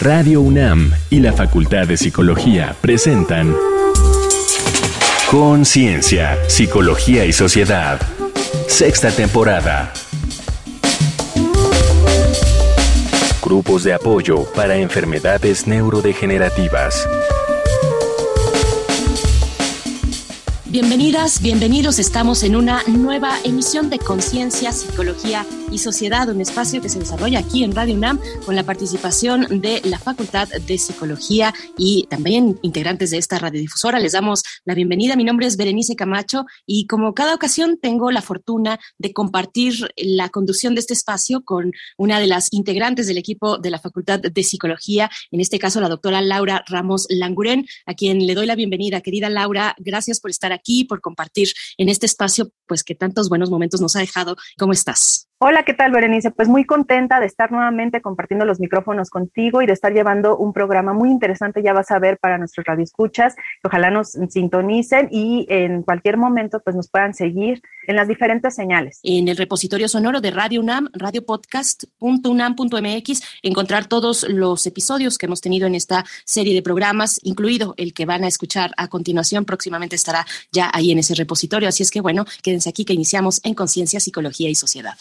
Radio UNAM y la Facultad de Psicología presentan Conciencia, Psicología y Sociedad. Sexta temporada. Grupos de apoyo para enfermedades neurodegenerativas. Bienvenidas, bienvenidos. Estamos en una nueva emisión de Conciencia, Psicología Sociedad, un espacio que se desarrolla aquí en Radio UNAM con la participación de la Facultad de Psicología y también integrantes de esta radiodifusora. Les damos la bienvenida. Mi nombre es Berenice Camacho y como cada ocasión tengo la fortuna de compartir la conducción de este espacio con una de las integrantes del equipo de la Facultad de Psicología, en este caso la doctora Laura Ramos Languren, a quien le doy la bienvenida. Querida Laura, gracias por estar aquí, por compartir en este espacio, pues que tantos buenos momentos nos ha dejado. ¿Cómo estás? Hola, ¿qué tal, Berenice? Pues muy contenta de estar nuevamente compartiendo los micrófonos contigo y de estar llevando un programa muy interesante, ya vas a ver, para nuestros radioescuchas. Ojalá nos sintonicen y en cualquier momento pues nos puedan seguir en las diferentes señales. En el repositorio sonoro de Radio UNAM, radiopodcast.unam.mx, encontrar todos los episodios que hemos tenido en esta serie de programas, incluido el que van a escuchar a continuación, próximamente estará ya ahí en ese repositorio. Así es que bueno, aquí que iniciamos en Conciencia, Psicología y Sociedad.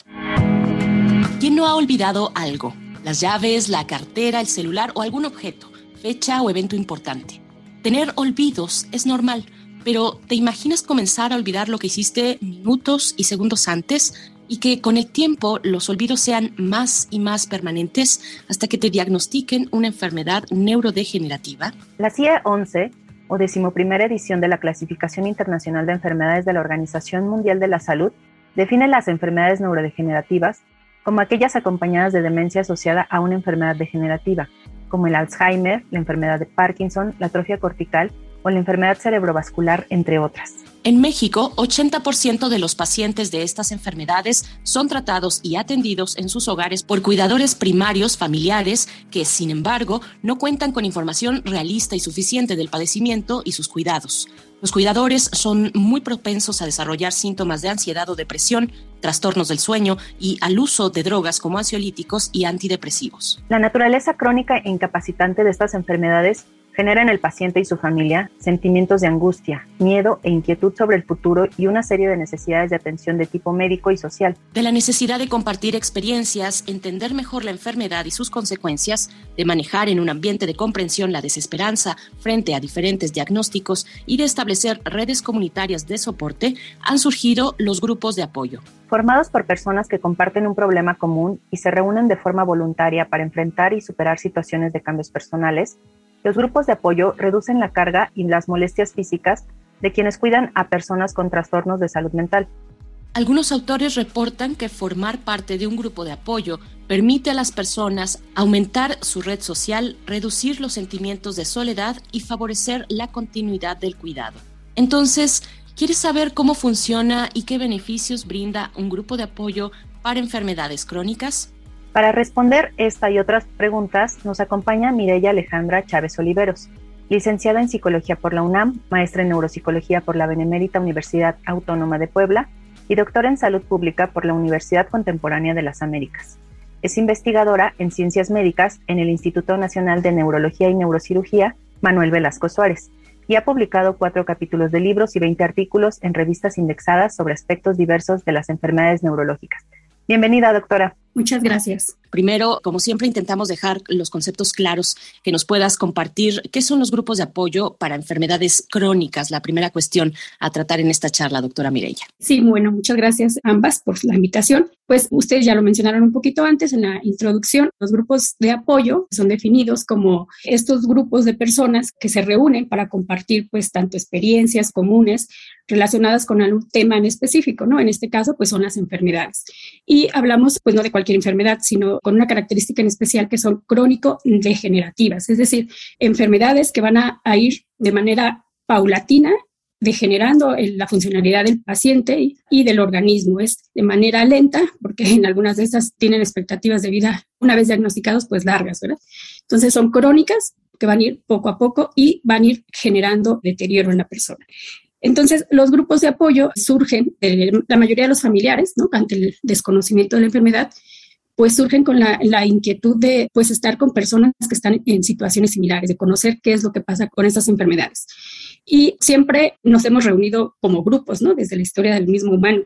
¿Quién no ha olvidado algo? Las llaves, la cartera, el celular o algún objeto, fecha o evento importante. Tener olvidos es normal, pero ¿te imaginas comenzar a olvidar lo que hiciste minutos y segundos antes? y que con el tiempo los olvidos sean más y más permanentes hasta que te diagnostiquen una enfermedad neurodegenerativa? La CIE 11 o decimoprimera edición de la Clasificación Internacional de Enfermedades de la Organización Mundial de la Salud define las enfermedades neurodegenerativas como aquellas acompañadas de demencia asociada a una enfermedad degenerativa, como el Alzheimer, la enfermedad de Parkinson, la atrofia cortical o la enfermedad cerebrovascular, entre otras. En México, 80% de los pacientes de estas enfermedades son tratados y atendidos en sus hogares por cuidadores primarios familiares que, sin embargo, no cuentan con información realista y suficiente del padecimiento y sus cuidados. Los cuidadores son muy propensos a desarrollar síntomas de ansiedad o depresión, trastornos del sueño y al uso de drogas como ansiolíticos y antidepresivos. La naturaleza crónica e incapacitante de estas enfermedades genera en el paciente y su familia sentimientos de angustia, miedo e inquietud sobre el futuro y una serie de necesidades de atención de tipo médico y social. De la necesidad de compartir experiencias, entender mejor la enfermedad y sus consecuencias, de manejar en un ambiente de comprensión la desesperanza frente a diferentes diagnósticos y de establecer redes comunitarias de soporte, han surgido los grupos de apoyo. Formados por personas que comparten un problema común y se reúnen de forma voluntaria para enfrentar y superar situaciones de cambios personales, los grupos de apoyo reducen la carga y las molestias físicas de quienes cuidan a personas con trastornos de salud mental. Algunos autores reportan que formar parte de un grupo de apoyo permite a las personas aumentar su red social, reducir los sentimientos de soledad y favorecer la continuidad del cuidado. Entonces, ¿quieres saber cómo funciona y qué beneficios brinda un grupo de apoyo para enfermedades crónicas? Para responder esta y otras preguntas nos acompaña Mireya Alejandra Chávez Oliveros, licenciada en Psicología por la UNAM, maestra en Neuropsicología por la Benemérita Universidad Autónoma de Puebla y doctora en Salud Pública por la Universidad Contemporánea de las Américas. Es investigadora en Ciencias Médicas en el Instituto Nacional de Neurología y Neurocirugía Manuel Velasco Suárez y ha publicado cuatro capítulos de libros y 20 artículos en revistas indexadas sobre aspectos diversos de las enfermedades neurológicas. Bienvenida, doctora. Muchas gracias. Primero, como siempre, intentamos dejar los conceptos claros que nos puedas compartir. ¿Qué son los grupos de apoyo para enfermedades crónicas? La primera cuestión a tratar en esta charla, doctora Mireya. Sí, bueno, muchas gracias ambas por la invitación. Pues ustedes ya lo mencionaron un poquito antes en la introducción. Los grupos de apoyo son definidos como estos grupos de personas que se reúnen para compartir pues tanto experiencias comunes relacionadas con algún tema en específico, ¿no? En este caso, pues son las enfermedades. Y hablamos pues no de cualquier enfermedad, sino con una característica en especial que son crónico-degenerativas, es decir, enfermedades que van a, ir de manera paulatina degenerando la funcionalidad del paciente y, del organismo. Es de manera lenta, porque en algunas de estas tienen expectativas de vida, una vez diagnosticados, pues largas, ¿verdad? Entonces son crónicas que van a ir poco a poco y van a ir generando deterioro en la persona. Entonces, los grupos de apoyo surgen de la mayoría de los familiares, ¿no? Ante el desconocimiento de la enfermedad, pues surgen con la, la, inquietud de pues estar con personas que están en situaciones similares, de conocer qué es lo que pasa con estas enfermedades. Y siempre nos hemos reunido como grupos, ¿no? Desde la historia del mismo humano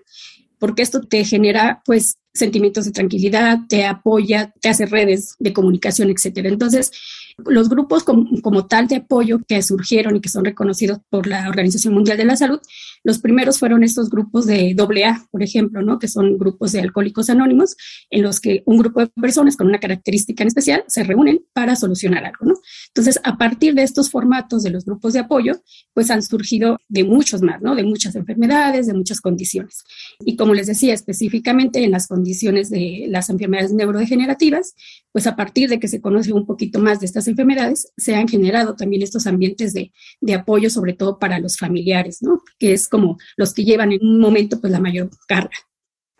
porque esto te genera pues sentimientos de tranquilidad, te apoya, te hace redes de comunicación, etcétera. Entonces, los grupos como, tal de apoyo que surgieron y que son reconocidos por la Organización Mundial de la Salud, los primeros fueron estos grupos de AA, por ejemplo, ¿no? que son grupos de alcohólicos anónimos, en los que un grupo de personas con una característica en especial se reúnen para solucionar algo. ¿no? Entonces, a partir de estos formatos de los grupos de apoyo, pues han surgido de muchos más, ¿no? de muchas enfermedades, de muchas condiciones. Y como les decía, específicamente en las condiciones de las enfermedades neurodegenerativas, pues a partir de que se conoce un poquito más de estas enfermedades, se han generado también estos ambientes de, de, apoyo, sobre todo para los familiares, ¿no? Que es como los que llevan en un momento pues la mayor carga.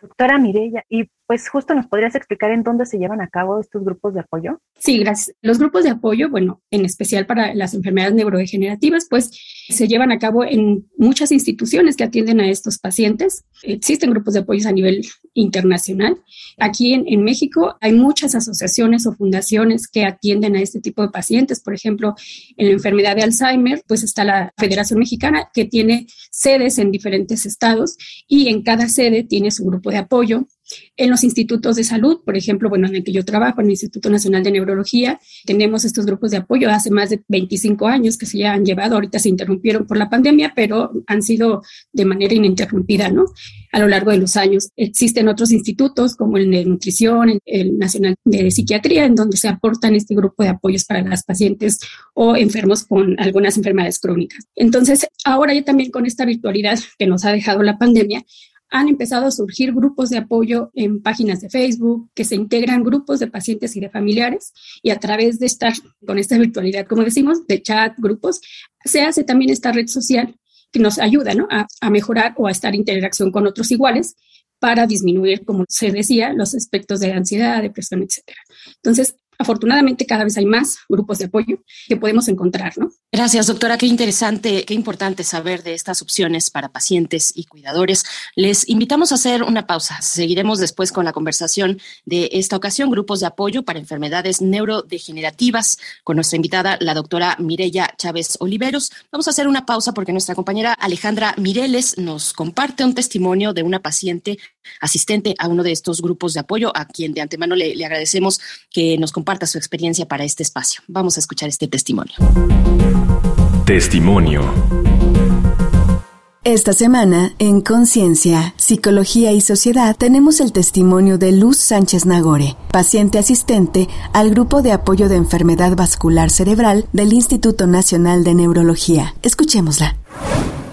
Doctora Mirella, y pues justo nos podrías explicar en dónde se llevan a cabo estos grupos de apoyo. Sí, gracias. Los grupos de apoyo, bueno, en especial para las enfermedades neurodegenerativas, pues se llevan a cabo en muchas instituciones que atienden a estos pacientes. Existen grupos de apoyo a nivel internacional. Aquí en, en México hay muchas asociaciones o fundaciones que atienden a este tipo de pacientes. Por ejemplo, en la enfermedad de Alzheimer, pues está la Federación Mexicana que tiene sedes en diferentes estados y en cada sede tiene su grupo de apoyo en los institutos de salud, por ejemplo, bueno, en el que yo trabajo, en el Instituto Nacional de Neurología, tenemos estos grupos de apoyo hace más de 25 años que se ya han llevado, ahorita se interrumpieron por la pandemia, pero han sido de manera ininterrumpida, ¿no? A lo largo de los años. Existen otros institutos como el de nutrición, el Nacional de Psiquiatría, en donde se aportan este grupo de apoyos para las pacientes o enfermos con algunas enfermedades crónicas. Entonces, ahora ya también con esta virtualidad que nos ha dejado la pandemia, han empezado a surgir grupos de apoyo en páginas de Facebook, que se integran grupos de pacientes y de familiares, y a través de estar con esta virtualidad, como decimos, de chat, grupos, se hace también esta red social que nos ayuda a, a mejorar o a estar en interacción con otros iguales para disminuir, como se decía, los aspectos de ansiedad, depresión, etc. Entonces, afortunadamente cada vez hay más grupos de apoyo que podemos encontrar, ¿no? Gracias, doctora. Qué interesante, qué importante saber de estas opciones para pacientes y cuidadores. Les invitamos a hacer una pausa. Seguiremos después con la conversación de esta ocasión, grupos de apoyo para enfermedades neurodegenerativas, con nuestra invitada, la doctora Mireya Chávez Oliveros. Vamos a hacer una pausa porque nuestra compañera Alejandra Mireles nos comparte un testimonio de una paciente asistente a uno de estos grupos de apoyo, a quien de antemano le, le agradecemos que nos comparta su experiencia para este espacio. Vamos a escuchar este testimonio. Testimonio. Esta semana, en Conciencia, Psicología y Sociedad, tenemos el testimonio de Luz Sánchez Nagore, paciente asistente al Grupo de Apoyo de Enfermedad Vascular Cerebral del Instituto Nacional de Neurología. Escuchémosla.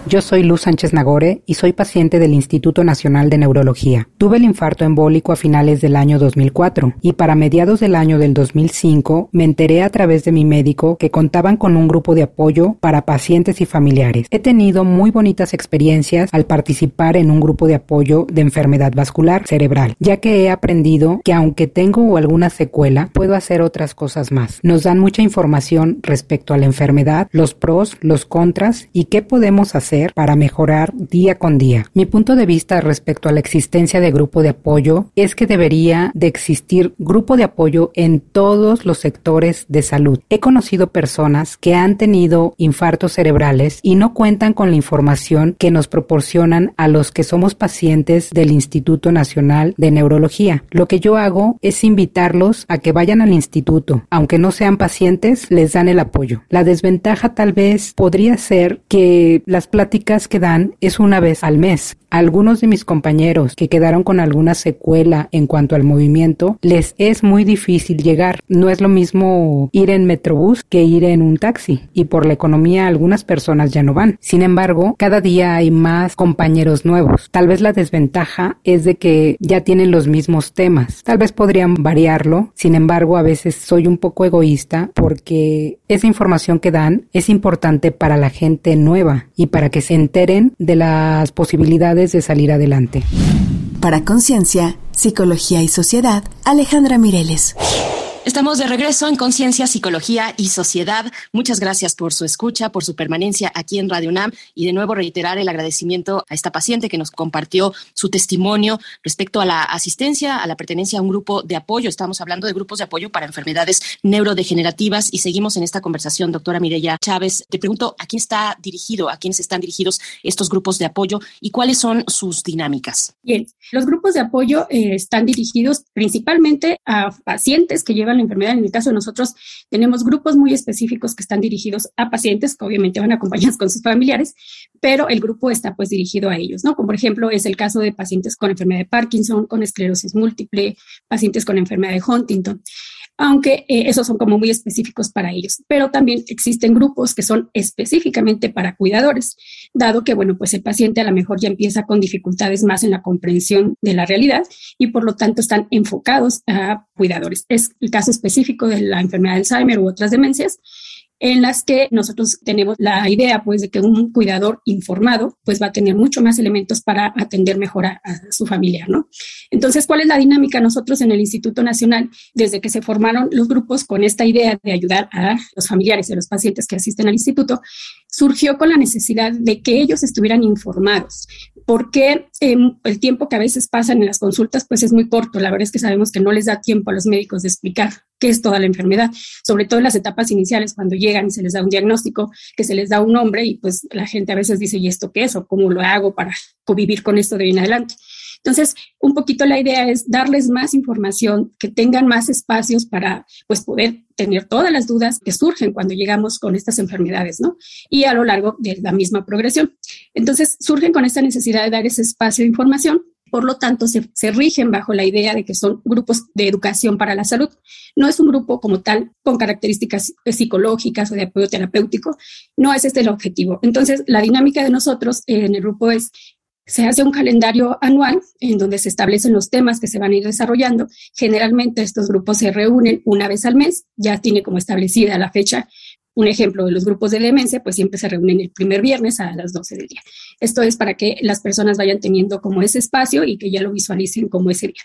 Yo soy Luz Sánchez Nagore y soy paciente del Instituto Nacional de Neurología. Tuve el infarto embólico a finales del año 2004 y para mediados del año del 2005 me enteré a través de mi médico que contaban con un grupo de apoyo para pacientes y familiares. He tenido muy bonitas experiencias al participar en un grupo de apoyo de enfermedad vascular cerebral, ya que he aprendido que aunque tengo alguna secuela, puedo hacer otras cosas más. Nos dan mucha información respecto a la enfermedad, los pros, los contras y qué podemos hacer para mejorar día con día. Mi punto de vista respecto a la existencia de grupo de apoyo es que debería de existir grupo de apoyo en todos los sectores de salud. He conocido personas que han tenido infartos cerebrales y no cuentan con la información que nos proporcionan a los que somos pacientes del Instituto Nacional de Neurología. Lo que yo hago es invitarlos a que vayan al instituto. Aunque no sean pacientes, les dan el apoyo. La desventaja tal vez podría ser que las pláticas que dan es una vez al mes. Algunos de mis compañeros que quedaron con alguna secuela en cuanto al movimiento, les es muy difícil llegar. No es lo mismo ir en metrobús que ir en un taxi y por la economía algunas personas ya no van. Sin embargo, cada día hay más compañeros nuevos. Tal vez la desventaja es de que ya tienen los mismos temas. Tal vez podrían variarlo. Sin embargo, a veces soy un poco egoísta porque esa información que dan es importante para la gente nueva y para que se enteren de las posibilidades de salir adelante. Para Conciencia, Psicología y Sociedad, Alejandra Mireles. Estamos de regreso en Conciencia, Psicología y Sociedad. Muchas gracias por su escucha, por su permanencia aquí en Radio UNAM y de nuevo reiterar el agradecimiento a esta paciente que nos compartió su testimonio respecto a la asistencia, a la pertenencia a un grupo de apoyo. Estamos hablando de grupos de apoyo para enfermedades neurodegenerativas y seguimos en esta conversación, doctora Mireya Chávez. Te pregunto, ¿a quién está dirigido, a quiénes están dirigidos estos grupos de apoyo y cuáles son sus dinámicas? Bien, los grupos de apoyo eh, están dirigidos principalmente a pacientes que llevan la enfermedad. En el caso de nosotros, tenemos grupos muy específicos que están dirigidos a pacientes que obviamente van acompañados con sus familiares, pero el grupo está pues dirigido a ellos, ¿no? Como por ejemplo es el caso de pacientes con enfermedad de Parkinson, con esclerosis múltiple, pacientes con enfermedad de Huntington aunque eh, esos son como muy específicos para ellos. Pero también existen grupos que son específicamente para cuidadores, dado que, bueno, pues el paciente a lo mejor ya empieza con dificultades más en la comprensión de la realidad y por lo tanto están enfocados a cuidadores. Es el caso específico de la enfermedad de Alzheimer u otras demencias en las que nosotros tenemos la idea pues de que un cuidador informado pues va a tener mucho más elementos para atender mejor a, su familia, ¿no? Entonces, ¿cuál es la dinámica nosotros en el Instituto Nacional desde que se formaron los grupos con esta idea de ayudar a los familiares a los pacientes que asisten al instituto? Surgió con la necesidad de que ellos estuvieran informados, porque em, el tiempo que a veces pasan en las consultas pues es muy corto. La verdad es que sabemos que no les da tiempo a los médicos de explicar qué es toda la enfermedad, sobre todo en las etapas iniciales, cuando llegan y se les da un diagnóstico, que se les da un nombre y pues la gente a veces dice, ¿y esto qué es? ¿O cómo lo hago para convivir con esto de hoy en adelante? Entonces, un poquito la idea es darles más información, que tengan más espacios para pues poder tener todas las dudas que surgen cuando llegamos con estas enfermedades, ¿no? Y a lo largo de la misma progresión. Entonces, surgen con esta necesidad de dar ese espacio de información por lo tanto, se, rigen bajo la idea de que son grupos de educación para la salud. No es un grupo como tal con características psicológicas o de apoyo terapéutico. No es este el objetivo. Entonces, la dinámica de nosotros en el grupo es se hace un calendario anual en donde se establecen los temas que se van a ir desarrollando. Generalmente estos grupos se reúnen una vez al mes, ya tiene como establecida la fecha un ejemplo de los grupos de demencia, pues siempre se reúnen el primer viernes a las 12 del día. Esto es para que las personas vayan teniendo como ese espacio y que ya lo visualicen como ese día.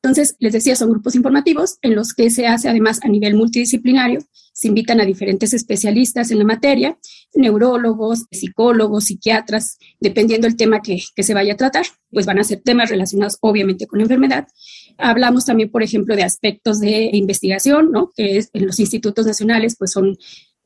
Entonces, les decía, son grupos informativos en los que se hace además a nivel multidisciplinario. Se invitan a diferentes especialistas en la materia, neurólogos, psicólogos, psiquiatras, dependiendo del tema que, que se vaya a tratar, pues van a ser temas relacionados obviamente con la enfermedad. Hablamos también, por ejemplo, de aspectos de investigación, ¿no? Que es, en los institutos nacionales, pues son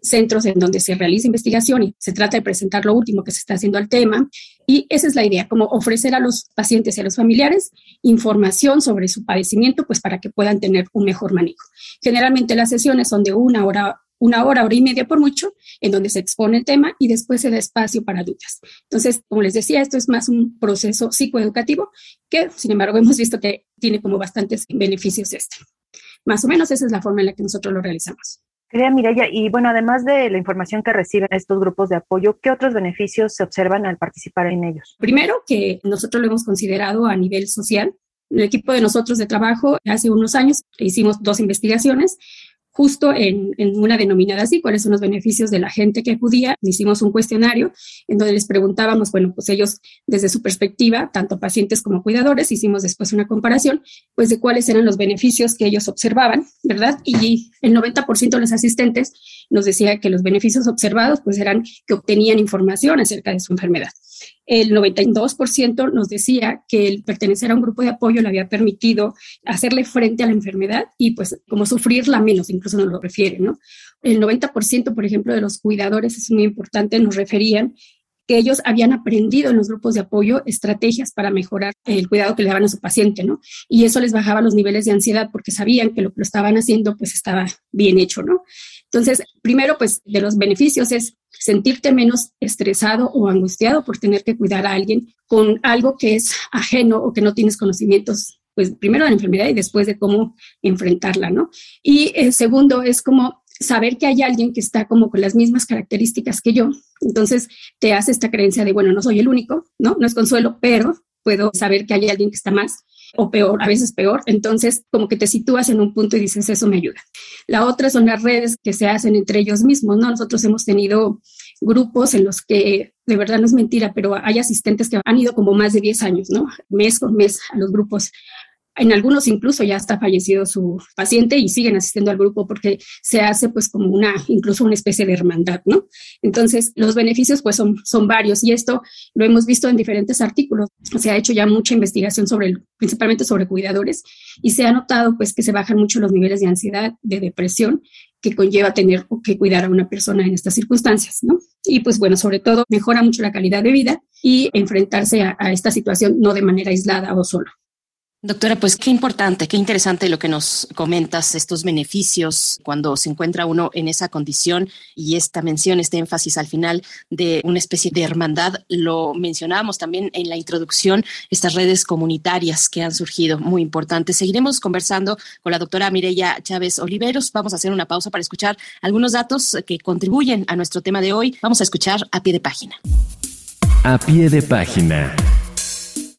centros en donde se realiza investigación y se trata de presentar lo último que se está haciendo al tema. Y esa es la idea, como ofrecer a los pacientes y a los familiares información sobre su padecimiento, pues para que puedan tener un mejor manejo. Generalmente las sesiones son de una hora, una hora, hora y media por mucho, en donde se expone el tema y después se da espacio para dudas. Entonces, como les decía, esto es más un proceso psicoeducativo que, sin embargo, hemos visto que tiene como bastantes beneficios este. Más o menos esa es la forma en la que nosotros lo realizamos. Querida Mireya, y bueno, además de la información que reciben estos grupos de apoyo, ¿qué otros beneficios se observan al participar en ellos? Primero, que nosotros lo hemos considerado a nivel social. El equipo de nosotros de trabajo, hace unos años, hicimos dos investigaciones justo en, una denominada así, cuáles son los beneficios de la gente que acudía. Hicimos un cuestionario en donde les preguntábamos, bueno, pues ellos desde su perspectiva, tanto pacientes como cuidadores, hicimos después una comparación, pues de cuáles eran los beneficios que ellos observaban, ¿verdad? Y el 90% de los asistentes nos decía que los beneficios observados pues eran que obtenían información acerca de su enfermedad. El 92% nos decía que el pertenecer a un grupo de apoyo le había permitido hacerle frente a la enfermedad y pues como sufrirla menos, incluso nos lo refieren, ¿no? El 90%, por ejemplo, de los cuidadores, es muy importante, nos referían que ellos habían aprendido en los grupos de apoyo estrategias para mejorar el cuidado que le daban a su paciente, ¿no? Y eso les bajaba los niveles de ansiedad porque sabían que lo que lo estaban haciendo pues estaba bien hecho, ¿no? Entonces, primero, pues de los beneficios es sentirte menos estresado o angustiado por tener que cuidar a alguien con algo que es ajeno o que no tienes conocimientos pues primero de la enfermedad y después de cómo enfrentarla, ¿no? Y el segundo es como saber que hay alguien que está como con las mismas características que yo. Entonces te hace esta creencia de, bueno, no soy el único, ¿no? No es consuelo, pero puedo saber que hay alguien que está más o peor, a veces peor. Entonces, como que te sitúas en un punto y dices, eso me ayuda. La otra son las redes que se hacen entre ellos mismos, ¿no? Nosotros hemos tenido grupos en los que, de verdad no es mentira, pero hay asistentes que han ido como más de 10 años, ¿no? Mes con mes a los grupos En algunos incluso ya está fallecido su paciente y siguen asistiendo al grupo porque se hace pues como una, incluso una especie de hermandad, ¿no? Entonces, los beneficios pues son, son varios y esto lo hemos visto en diferentes artículos. Se ha hecho ya mucha investigación sobre, principalmente sobre cuidadores y se ha notado pues que se bajan mucho los niveles de ansiedad, de depresión que conlleva tener que cuidar a una persona en estas circunstancias, ¿no? Y pues bueno, sobre todo mejora mucho la calidad de vida y enfrentarse a, a esta situación no de manera aislada o solo. Doctora, pues qué importante, qué interesante lo que nos comentas, estos beneficios cuando se encuentra uno en esa condición y esta mención, este énfasis al final de una especie de hermandad. Lo mencionábamos también en la introducción, estas redes comunitarias que han surgido, muy importantes. Seguiremos conversando con la doctora Mireya Chávez Oliveros. Vamos a hacer una pausa para escuchar algunos datos que contribuyen a nuestro tema de hoy. Vamos a escuchar a pie de página. A pie de página.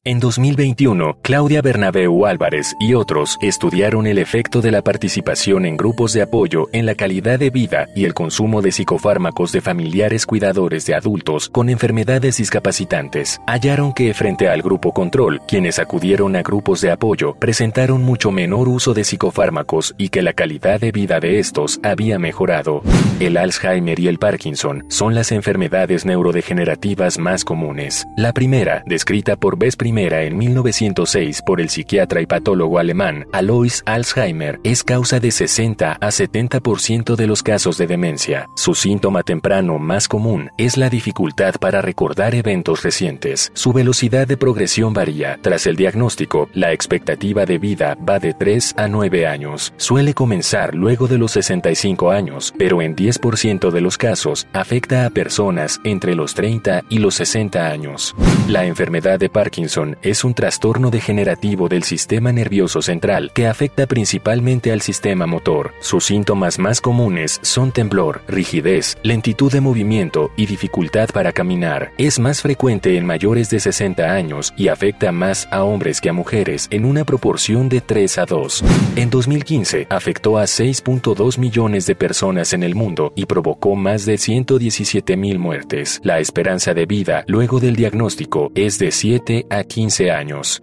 En 2021, Claudia Bernabeu Álvarez y otros estudiaron el efecto de la participación en grupos de apoyo en la calidad de vida y el consumo de psicofármacos de familiares cuidadores de adultos con enfermedades discapacitantes. Hallaron que frente al grupo control, quienes acudieron a grupos de apoyo presentaron mucho menor uso de psicofármacos y que la calidad de vida de estos había mejorado. El Alzheimer y el Parkinson son las enfermedades neurodegenerativas más comunes. La primera, descrita por En 1906 por el psiquiatra y patólogo alemán Alois Alzheimer es causa de 60 a 70% de los casos de demencia. Su síntoma temprano más común es la dificultad para recordar eventos recientes. Su velocidad de progresión varía. Tras el diagnóstico, la expectativa de vida va de 3 a 9 años. Suele comenzar luego de los 65 años, pero en 10% de los casos afecta a personas entre los 30 y los 60 años. La enfermedad de Parkinson es un trastorno degenerativo del sistema nervioso central que afecta principalmente al sistema motor. Sus síntomas más comunes son temblor, rigidez, lentitud de movimiento y dificultad para caminar. Es más frecuente en mayores de 60 años y afecta más a hombres que a mujeres en una proporción de 3 a 2. En 2015 afectó a 6.2 millones de personas en el mundo y provocó más de 117 mil muertes. La esperanza de vida luego del diagnóstico es de 7 a 15 años.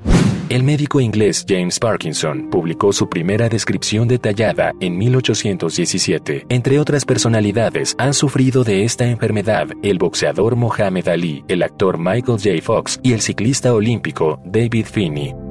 El médico inglés James Parkinson publicó su primera descripción detallada en 1817. Entre otras personalidades, han sufrido de esta enfermedad el boxeador Mohamed Ali, el actor Michael J. Fox y el ciclista olímpico David Finney.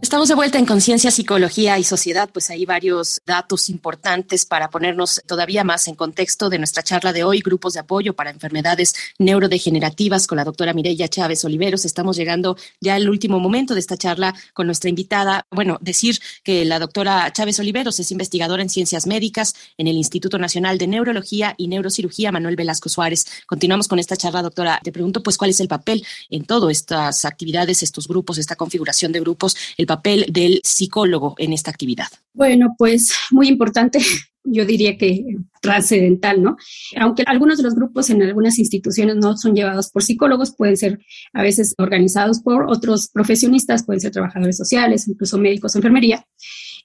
Estamos de vuelta en Conciencia, Psicología y Sociedad, pues hay varios datos importantes para ponernos todavía más en contexto de nuestra charla de hoy, grupos de apoyo para enfermedades neurodegenerativas con la doctora Mireya Chávez Oliveros. Estamos llegando ya al último momento de esta charla con nuestra invitada. Bueno, decir que la doctora Chávez Oliveros es investigadora en ciencias médicas en el Instituto Nacional de Neurología y Neurocirugía Manuel Velasco Suárez. Continuamos con esta charla, doctora. Te pregunto, pues, ¿cuál es el papel en todas estas actividades, estos grupos, esta configuración de grupos? Papel del psicólogo en esta actividad? Bueno, pues muy importante, yo diría que trascendental, ¿no? Aunque algunos de los grupos en algunas instituciones no son llevados por psicólogos, pueden ser a veces organizados por otros profesionistas, pueden ser trabajadores sociales, incluso médicos, enfermería.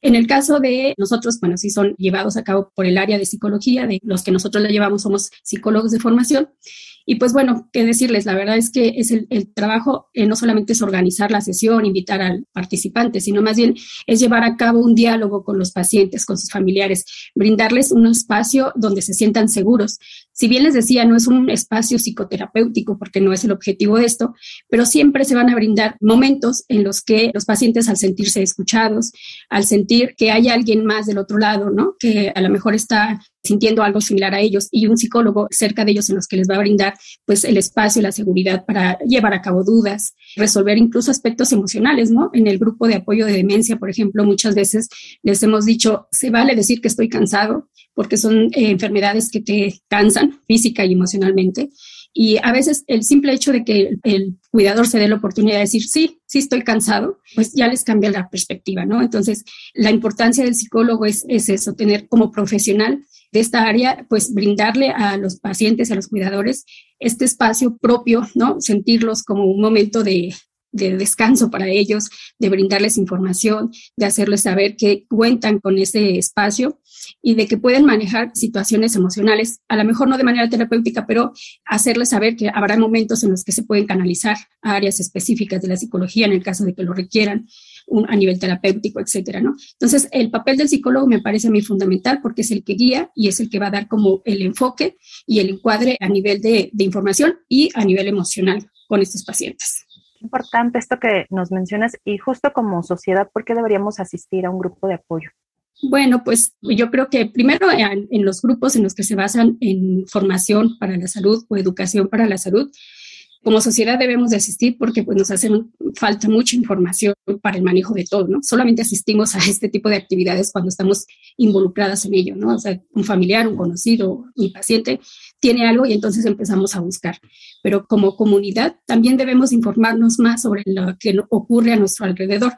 En el caso de nosotros, bueno, sí son llevados a cabo por el área de psicología, de los que nosotros le llevamos somos psicólogos de formación. Y pues bueno, qué decirles, la verdad es que es el, trabajo eh, no solamente es organizar la sesión, invitar al participante, sino más bien es llevar a cabo un diálogo con los pacientes, con sus familiares, brindarles un espacio donde se sientan seguros. Si bien les decía, no es un espacio psicoterapéutico porque no es el objetivo de esto, pero siempre se van a brindar momentos en los que los pacientes al sentirse escuchados, al sentir que hay alguien más del otro lado, ¿no? Que a lo mejor está sintiendo algo similar a ellos y un psicólogo cerca de ellos en los que les va a brindar pues el espacio y la seguridad para llevar a cabo dudas, resolver incluso aspectos emocionales, ¿no? En el grupo de apoyo de demencia, por ejemplo, muchas veces les hemos dicho, se vale decir que estoy cansado porque son eh, enfermedades que te cansan física y emocionalmente. Y a veces el simple hecho de que el, cuidador se dé la oportunidad de decir, sí, sí estoy cansado, pues ya les cambia la perspectiva, ¿no? Entonces, la importancia del psicólogo es, es eso, tener como profesional de esta área, pues brindarle a los pacientes, a los cuidadores, este espacio propio, ¿no? Sentirlos como un momento de, de descanso para ellos, de brindarles información, de hacerles saber que cuentan con ese espacio y de que pueden manejar situaciones emocionales, a lo mejor no de manera terapéutica, pero hacerles saber que habrá momentos en los que se pueden canalizar a áreas específicas de la psicología en el caso de que lo requieran a nivel terapéutico, etcétera, ¿no? Entonces, el papel del psicólogo me parece a mí fundamental porque es el que guía y es el que va a dar como el enfoque y el encuadre a nivel de, de información y a nivel emocional con estos pacientes. Importante esto que nos mencionas y justo como sociedad, ¿por qué deberíamos asistir a un grupo de apoyo? Bueno, pues yo creo que primero en, en, los grupos en los que se basan en formación para la salud o educación para la salud, como sociedad debemos de asistir porque pues, nos hace falta mucha información para el manejo de todo, ¿no? Solamente asistimos a este tipo de actividades cuando estamos involucradas en ello, ¿no? O sea, un familiar, un conocido, un paciente tiene algo y entonces empezamos a buscar. Pero como comunidad también debemos informarnos más sobre lo que ocurre a nuestro alrededor.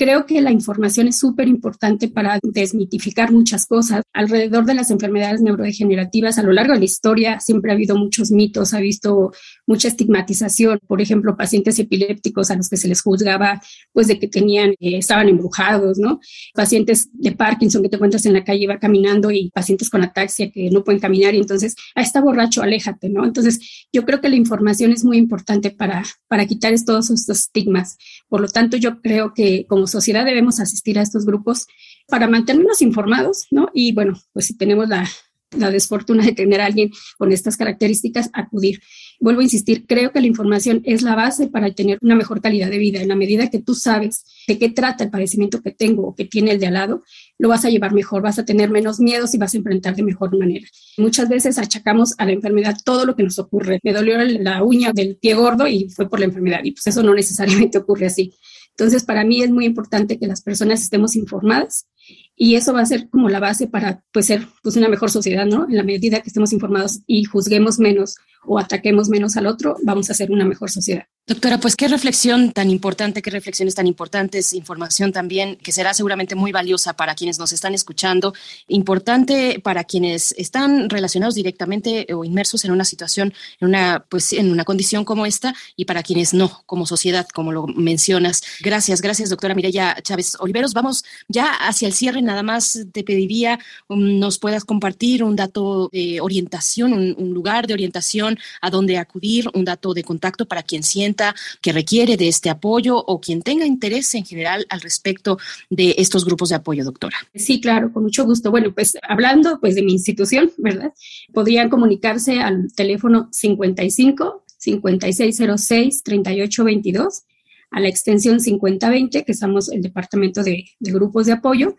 Creo que la información es súper importante para desmitificar muchas cosas. Alrededor de las enfermedades neurodegenerativas, a lo largo de la historia, siempre ha habido muchos mitos, ha visto mucha estigmatización. Por ejemplo, pacientes epilépticos a los que se les juzgaba, pues de que tenían, eh, estaban embrujados, ¿no? Pacientes de Parkinson que te encuentras en la calle, va caminando y pacientes con ataxia que no pueden caminar y entonces, a está borracho, aléjate, ¿no? Entonces, yo creo que la información es muy importante para, para quitar todos estos estigmas. Por lo tanto, yo creo que como sociedad debemos asistir a estos grupos para mantenernos informados, ¿no? Y bueno, pues si tenemos la, la desfortuna de tener a alguien con estas características, acudir. Vuelvo a insistir, creo que la información es la base para tener una mejor calidad de vida. En la medida que tú sabes de qué trata el padecimiento que tengo o que tiene el de al lado, lo vas a llevar mejor, vas a tener menos miedos y vas a enfrentar de mejor manera. Muchas veces achacamos a la enfermedad todo lo que nos ocurre. Me dolió la uña del pie gordo y fue por la enfermedad y pues eso no necesariamente ocurre así. Entonces, para mí es muy importante que las personas estemos informadas y eso va a ser como la base para pues, ser pues, una mejor sociedad, ¿no? En la medida que estemos informados y juzguemos menos o ataquemos menos al otro, vamos a ser una mejor sociedad. Doctora, pues qué reflexión tan importante, qué reflexiones tan importantes, información también que será seguramente muy valiosa para quienes nos están escuchando, importante para quienes están relacionados directamente o inmersos en una situación, en una, pues, en una condición como esta y para quienes no, como sociedad, como lo mencionas. Gracias, gracias, doctora Mireya Chávez Oliveros. Vamos ya hacia el cierre, nada más te pediría um, nos puedas compartir un dato de orientación, un, lugar de orientación a dónde acudir, un dato de contacto para quien sienta que requiere de este apoyo o quien tenga interés en general al respecto de estos grupos de apoyo, doctora. Sí, claro, con mucho gusto. Bueno, pues hablando pues de mi institución, ¿verdad? Podrían comunicarse al teléfono 55 5606 3822 a la extensión 5020, que somos el departamento de, de grupos de apoyo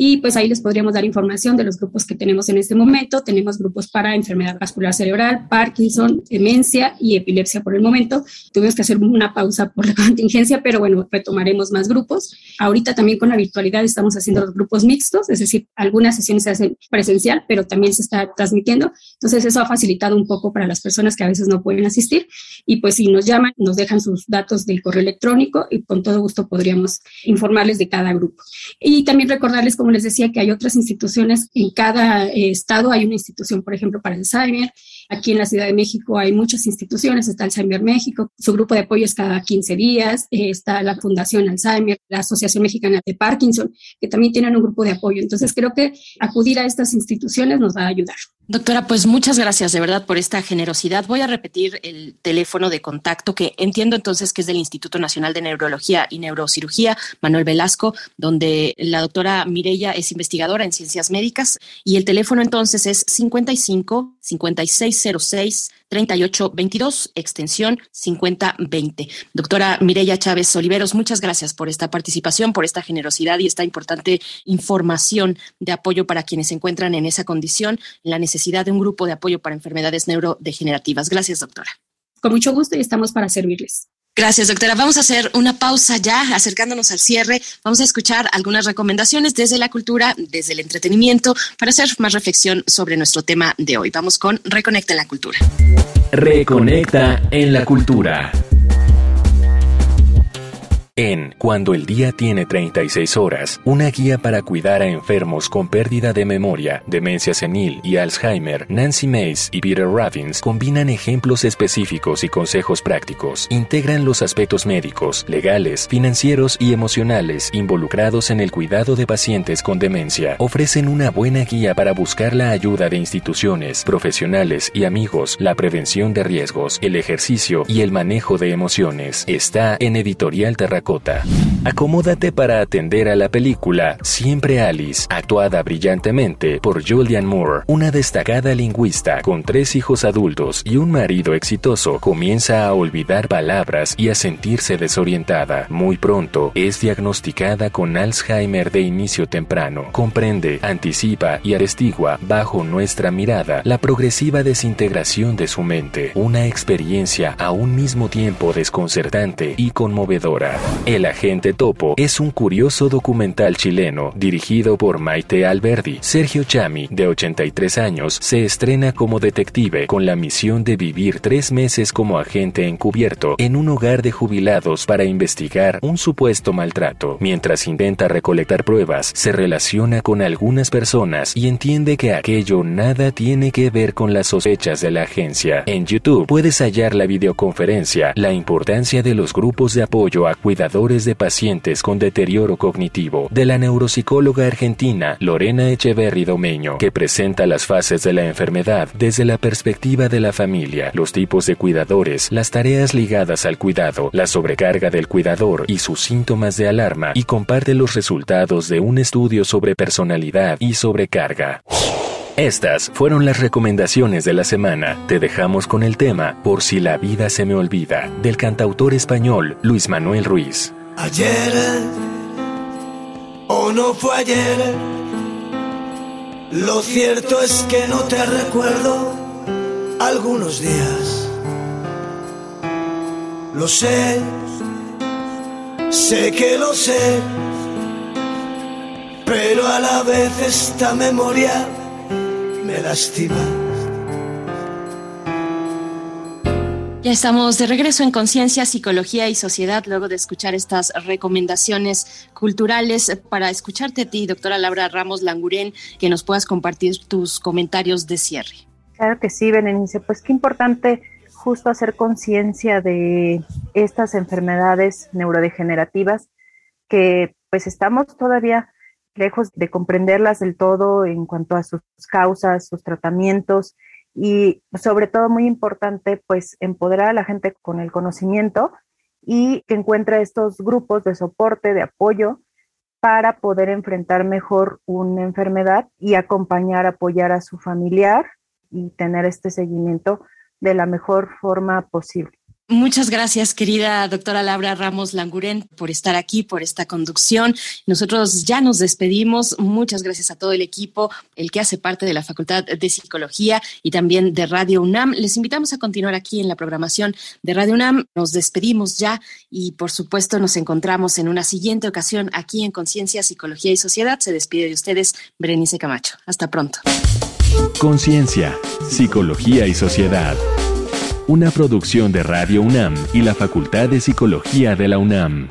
y pues ahí les podríamos dar información de los grupos que tenemos en este momento. Tenemos grupos para enfermedad vascular cerebral, Parkinson, demencia y epilepsia por el momento. Tuvimos que hacer una pausa por la contingencia, pero bueno, retomaremos más grupos. Ahorita también con la virtualidad estamos haciendo los grupos mixtos, es decir, algunas sesiones se hacen presencial, pero también se está transmitiendo. Entonces eso ha facilitado un poco para las personas que a veces no pueden asistir y pues si nos llaman, nos dejan sus datos de correo electrónico y con todo gusto podríamos informarles de cada grupo. Y también recordarles cómo les decía, que hay otras instituciones, en cada eh, estado hay una institución, por ejemplo, para Alzheimer. Aquí en la Ciudad de México hay muchas instituciones, está Alzheimer México, su grupo de apoyo es cada 15 días, eh, está la Fundación Alzheimer, la Asociación Mexicana de Parkinson, que también tienen un grupo de apoyo. Entonces creo que acudir a estas instituciones nos va a ayudar. Doctora, pues muchas gracias de verdad por esta generosidad. Voy a repetir el teléfono de contacto que entiendo entonces que es del Instituto Nacional de Neurología y Neurocirugía, Manuel Velasco, donde la doctora Mireya es investigadora en ciencias médicas y el teléfono entonces es 55 5606 3822, extensión 5020. Doctora Mireya Chávez Oliveros, muchas gracias por esta participación, por esta generosidad y esta importante información de apoyo para quienes se encuentran en esa condición, la necesidad de un grupo de apoyo para enfermedades neurodegenerativas. Gracias, doctora. Con mucho gusto y estamos para servirles. Gracias, doctora. Vamos a hacer una pausa ya, acercándonos al cierre. Vamos a escuchar algunas recomendaciones desde la cultura, desde el entretenimiento, para hacer más reflexión sobre nuestro tema de hoy. Vamos con Reconecta en la Cultura. Reconecta en la Cultura. En Cuando el día tiene 36 horas, una guía para cuidar a enfermos con pérdida de memoria, demencia senil y Alzheimer, Nancy Mace y Peter Robbins combinan ejemplos específicos y consejos prácticos. Integran los aspectos médicos, legales, financieros y emocionales involucrados en el cuidado de pacientes con demencia. Ofrecen una buena guía para buscar la ayuda de instituciones, profesionales y amigos, la prevención de riesgos, el ejercicio y el manejo de emociones. Está en Editorial Terracota. Acomódate para atender a la película Siempre Alice, actuada brillantemente por Julian Moore, una destacada lingüista con tres hijos adultos y un marido exitoso, comienza a olvidar palabras y a sentirse desorientada. Muy pronto es diagnosticada con Alzheimer de inicio temprano. Comprende, anticipa y atestigua bajo nuestra mirada la progresiva desintegración de su mente, una experiencia a un mismo tiempo desconcertante y conmovedora. El agente Topo es un curioso documental chileno dirigido por Maite Alberdi. Sergio Chami, de 83 años, se estrena como detective con la misión de vivir tres meses como agente encubierto en un hogar de jubilados para investigar un supuesto maltrato. Mientras intenta recolectar pruebas, se relaciona con algunas personas y entiende que aquello nada tiene que ver con las sospechas de la agencia. En YouTube puedes hallar la videoconferencia La importancia de los grupos de apoyo a cuidadores de pacientes con deterioro cognitivo de la neuropsicóloga argentina Lorena Echeverry Domeño, que presenta las fases de la enfermedad desde la perspectiva de la familia, los tipos de cuidadores, las tareas ligadas al cuidado, la sobrecarga del cuidador y sus síntomas de alarma y comparte los resultados de un estudio sobre personalidad y sobrecarga. Estas fueron las recomendaciones de la semana. Te dejamos con el tema Por si la vida se me olvida, del cantautor español Luis Manuel Ruiz. Ayer, o no fue ayer, lo cierto es que no te recuerdo algunos días. Lo sé, sé que lo sé, pero a la vez esta memoria me lastima. Ya estamos de regreso en Conciencia, Psicología y Sociedad, luego de escuchar estas recomendaciones culturales. Para escucharte a ti, doctora Laura Ramos Langurén, que nos puedas compartir tus comentarios de cierre. Claro que sí, Berenice. Pues qué importante justo hacer conciencia de estas enfermedades neurodegenerativas que pues estamos todavía lejos de comprenderlas del todo en cuanto a sus causas, sus tratamientos y sobre todo muy importante, pues empoderar a la gente con el conocimiento y que encuentre estos grupos de soporte, de apoyo para poder enfrentar mejor una enfermedad y acompañar, apoyar a su familiar y tener este seguimiento de la mejor forma posible. Muchas gracias, querida doctora Laura Ramos Languren, por estar aquí, por esta conducción. Nosotros ya nos despedimos. Muchas gracias a todo el equipo, el que hace parte de la Facultad de Psicología y también de Radio UNAM. Les invitamos a continuar aquí en la programación de Radio UNAM. Nos despedimos ya y, por supuesto, nos encontramos en una siguiente ocasión aquí en Conciencia, Psicología y Sociedad. Se despide de ustedes, Berenice Camacho. Hasta pronto. Conciencia, Psicología y Sociedad una producción de Radio UNAM y la Facultad de Psicología de la UNAM.